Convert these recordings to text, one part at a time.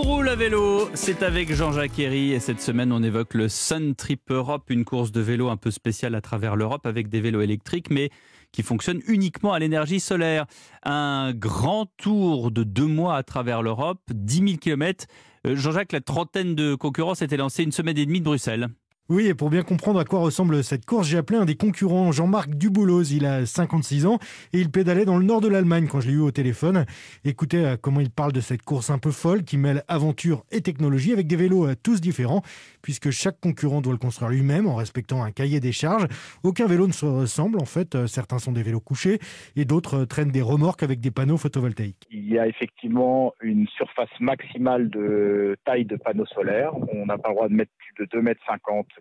Roule vélo, c'est avec Jean-Jacques Herry et cette semaine on évoque le Sun Trip Europe, une course de vélo un peu spéciale à travers l'Europe avec des vélos électriques mais qui fonctionnent uniquement à l'énergie solaire. Un grand tour de deux mois à travers l'Europe, 10 000 km. Jean-Jacques, la trentaine de concurrents s'était lancée une semaine et demie de Bruxelles. Oui, et pour bien comprendre à quoi ressemble cette course, j'ai appelé un des concurrents, Jean-Marc Dubouloz. Il a 56 ans et il pédalait dans le nord de l'Allemagne quand je l'ai eu au téléphone. Écoutez euh, comment il parle de cette course un peu folle qui mêle aventure et technologie avec des vélos euh, tous différents, puisque chaque concurrent doit le construire lui-même en respectant un cahier des charges. Aucun vélo ne se ressemble en fait. Euh, certains sont des vélos couchés et d'autres traînent des remorques avec des panneaux photovoltaïques. Il y a effectivement une surface maximale de taille de panneaux solaires. On n'a pas le droit de mettre plus de 2,50 mètres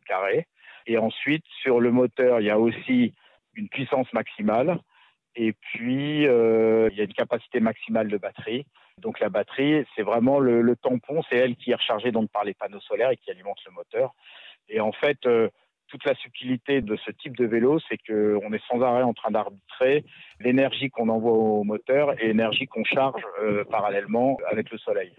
carrés. Et ensuite, sur le moteur, il y a aussi une puissance maximale. Et puis, euh, il y a une capacité maximale de batterie. Donc la batterie, c'est vraiment le, tampon, c'est elle qui est rechargée donc par les panneaux solaires et qui alimente le moteur. Et en fait, euh, toute la subtilité de ce type de vélo, c'est qu'on est sans arrêt en train d'arbitrer l'énergie qu'on envoie au moteur et l'énergie qu'on charge euh, parallèlement avec le soleil.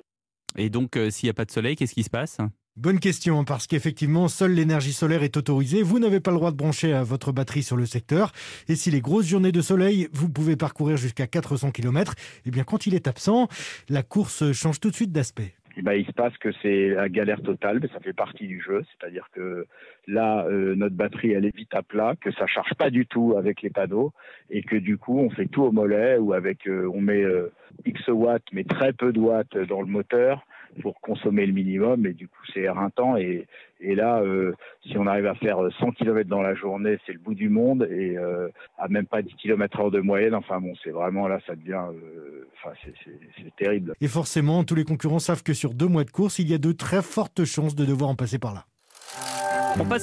Et donc, s'il n'y a pas de soleil, qu'est-ce qui se passe? Bonne question, parce qu'effectivement, seule l'énergie solaire est autorisée. Vous n'avez pas le droit de brancher à votre batterie sur le secteur. Et si les grosses journées de soleil, vous pouvez parcourir jusqu'à 400 km, eh bien, quand il est absent, la course change tout de suite d'aspect. Eh ben, il se passe que c'est la galère totale, mais ça fait partie du jeu. C'est-à-dire que là, euh, notre batterie, elle est vite à plat, que ça charge pas du tout avec les panneaux, et que du coup, on fait tout au mollet, ou avec, euh, on met euh, X watts, mais très peu de watts dans le moteur, pour consommer le minimum. Et du coup c'est éreintant. Et, et là euh, si on arrive à faire 100 km dans la journée c'est le bout du monde. Et euh, à même pas 10 km heure de moyenne. Enfin bon c'est vraiment là ça devient euh, enfin c'est terrible. Et forcément tous les concurrents savent que sur deux mois de course il y a de très fortes chances de devoir en passer par là. On passe